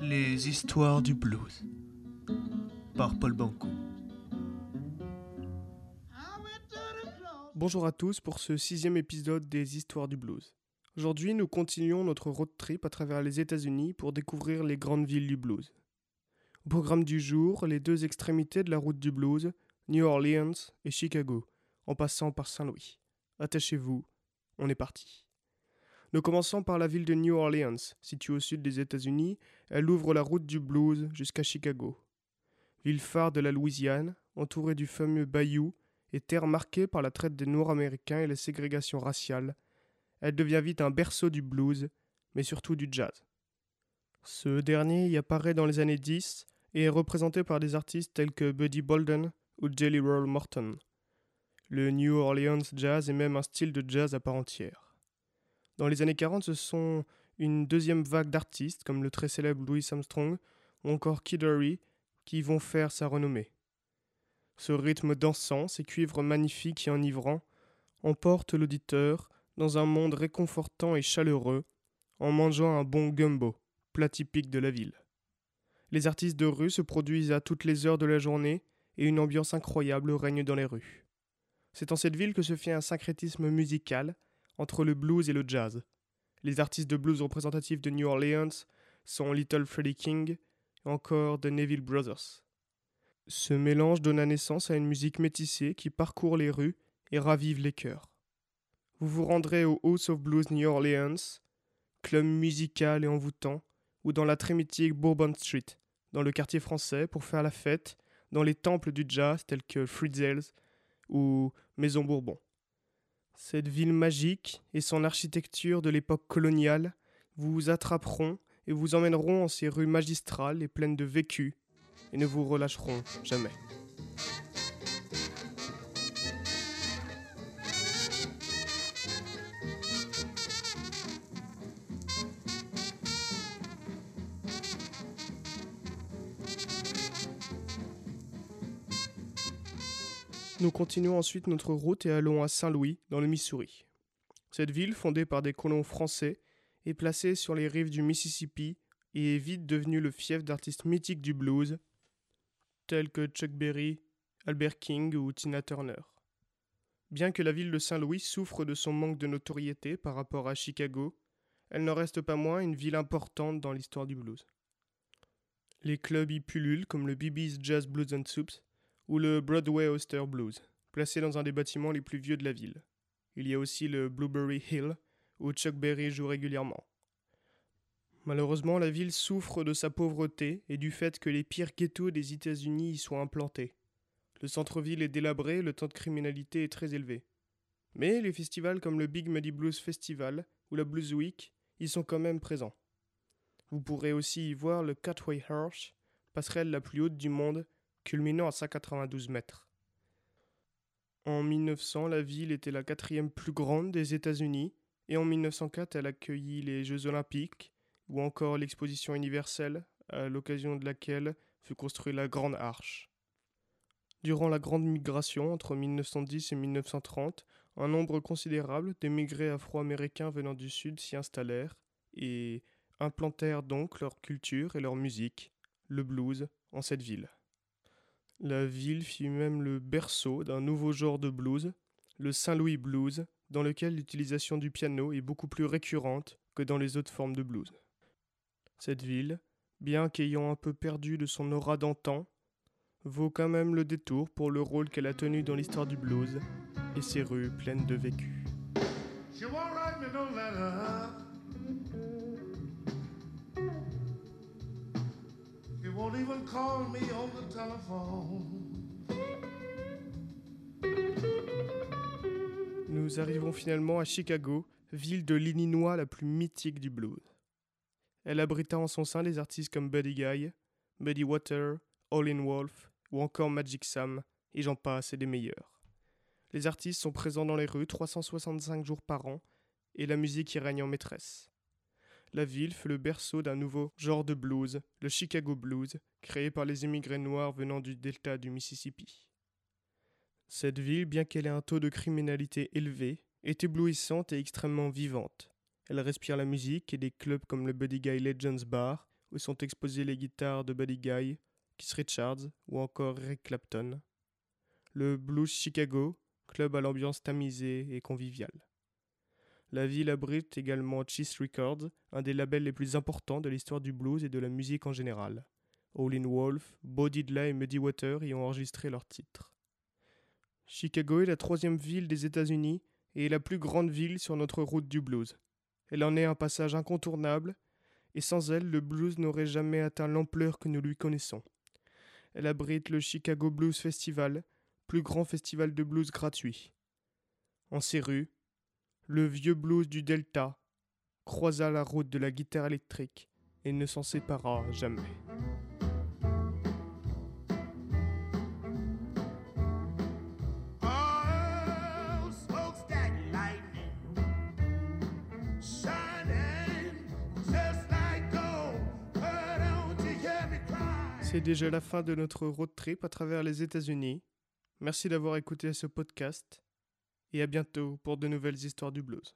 Les histoires du blues par Paul Banco. Bonjour à tous pour ce sixième épisode des histoires du blues. Aujourd'hui, nous continuons notre road trip à travers les États-Unis pour découvrir les grandes villes du blues. Au programme du jour, les deux extrémités de la route du blues, New Orleans et Chicago, en passant par Saint-Louis. Attachez-vous, on est parti. Nous commençons par la ville de New Orleans, située au sud des États-Unis. Elle ouvre la route du blues jusqu'à Chicago. Ville phare de la Louisiane, entourée du fameux bayou et terre marquée par la traite des Noirs américains et la ségrégation raciale, elle devient vite un berceau du blues, mais surtout du jazz. Ce dernier y apparaît dans les années 10 et est représenté par des artistes tels que Buddy Bolden ou Jelly Roll Morton. Le New Orleans jazz est même un style de jazz à part entière. Dans les années 40, ce sont une deuxième vague d'artistes comme le très célèbre Louis Armstrong ou encore Kid Ory qui vont faire sa renommée. Ce rythme dansant, ces cuivres magnifiques et enivrants, emportent l'auditeur dans un monde réconfortant et chaleureux en mangeant un bon gumbo, plat typique de la ville. Les artistes de rue se produisent à toutes les heures de la journée et une ambiance incroyable règne dans les rues. C'est en cette ville que se fait un syncrétisme musical entre le blues et le jazz. Les artistes de blues représentatifs de New Orleans sont Little Freddie King et encore The Neville Brothers. Ce mélange donne naissance à une musique métissée qui parcourt les rues et ravive les cœurs. Vous vous rendrez au House of Blues New Orleans, club musical et envoûtant, ou dans la très mythique Bourbon Street, dans le quartier français, pour faire la fête dans les temples du jazz tels que Fritzels ou Maison Bourbon. Cette ville magique et son architecture de l'époque coloniale vous attraperont et vous emmèneront en ces rues magistrales et pleines de vécu et ne vous relâcheront jamais. Nous continuons ensuite notre route et allons à Saint-Louis, dans le Missouri. Cette ville, fondée par des colons français, est placée sur les rives du Mississippi et est vite devenue le fief d'artistes mythiques du blues, tels que Chuck Berry, Albert King ou Tina Turner. Bien que la ville de Saint-Louis souffre de son manque de notoriété par rapport à Chicago, elle n'en reste pas moins une ville importante dans l'histoire du blues. Les clubs y pullulent comme le BB's Jazz Blues and Soups, ou le Broadway Oyster Blues, placé dans un des bâtiments les plus vieux de la ville. Il y a aussi le Blueberry Hill, où Chuck Berry joue régulièrement. Malheureusement, la ville souffre de sa pauvreté et du fait que les pires ghettos des États-Unis y soient implantés. Le centre-ville est délabré, le taux de criminalité est très élevé. Mais les festivals comme le Big Muddy Blues Festival ou la Blues Week y sont quand même présents. Vous pourrez aussi y voir le Catway Hirsch, passerelle la plus haute du monde culminant à 192 mètres. En 1900, la ville était la quatrième plus grande des États-Unis, et en 1904, elle accueillit les Jeux olympiques, ou encore l'exposition universelle, à l'occasion de laquelle fut construite la Grande Arche. Durant la Grande Migration entre 1910 et 1930, un nombre considérable d'émigrés afro-américains venant du Sud s'y installèrent et implantèrent donc leur culture et leur musique, le blues, en cette ville. La ville fut même le berceau d'un nouveau genre de blues, le Saint-Louis blues, dans lequel l'utilisation du piano est beaucoup plus récurrente que dans les autres formes de blues. Cette ville, bien qu'ayant un peu perdu de son aura d'antan, vaut quand même le détour pour le rôle qu'elle a tenu dans l'histoire du blues et ses rues pleines de vécu. Nous arrivons finalement à Chicago, ville de l'Illinois la plus mythique du blues. Elle abrita en son sein des artistes comme Buddy Guy, Buddy Water, All in Wolf ou encore Magic Sam, et j'en passe et des meilleurs. Les artistes sont présents dans les rues 365 jours par an, et la musique y règne en maîtresse la ville fut le berceau d'un nouveau genre de blues, le Chicago Blues, créé par les immigrés noirs venant du delta du Mississippi. Cette ville, bien qu'elle ait un taux de criminalité élevé, est éblouissante et extrêmement vivante. Elle respire la musique et des clubs comme le Buddy Guy Legends Bar où sont exposées les guitares de Buddy Guy, Keith Richards ou encore Eric Clapton. Le Blues Chicago, club à l'ambiance tamisée et conviviale. La ville abrite également Cheese Records, un des labels les plus importants de l'histoire du blues et de la musique en général. Howlin' Wolf, Bo Diddley et Muddy Water y ont enregistré leurs titres. Chicago est la troisième ville des États-Unis et la plus grande ville sur notre route du blues. Elle en est un passage incontournable, et sans elle, le blues n'aurait jamais atteint l'ampleur que nous lui connaissons. Elle abrite le Chicago Blues Festival, plus grand festival de blues gratuit. En ses rues, le vieux blues du Delta croisa la route de la guitare électrique et ne s'en sépara jamais. C'est déjà la fin de notre road trip à travers les États-Unis. Merci d'avoir écouté ce podcast et à bientôt pour de nouvelles histoires du blues.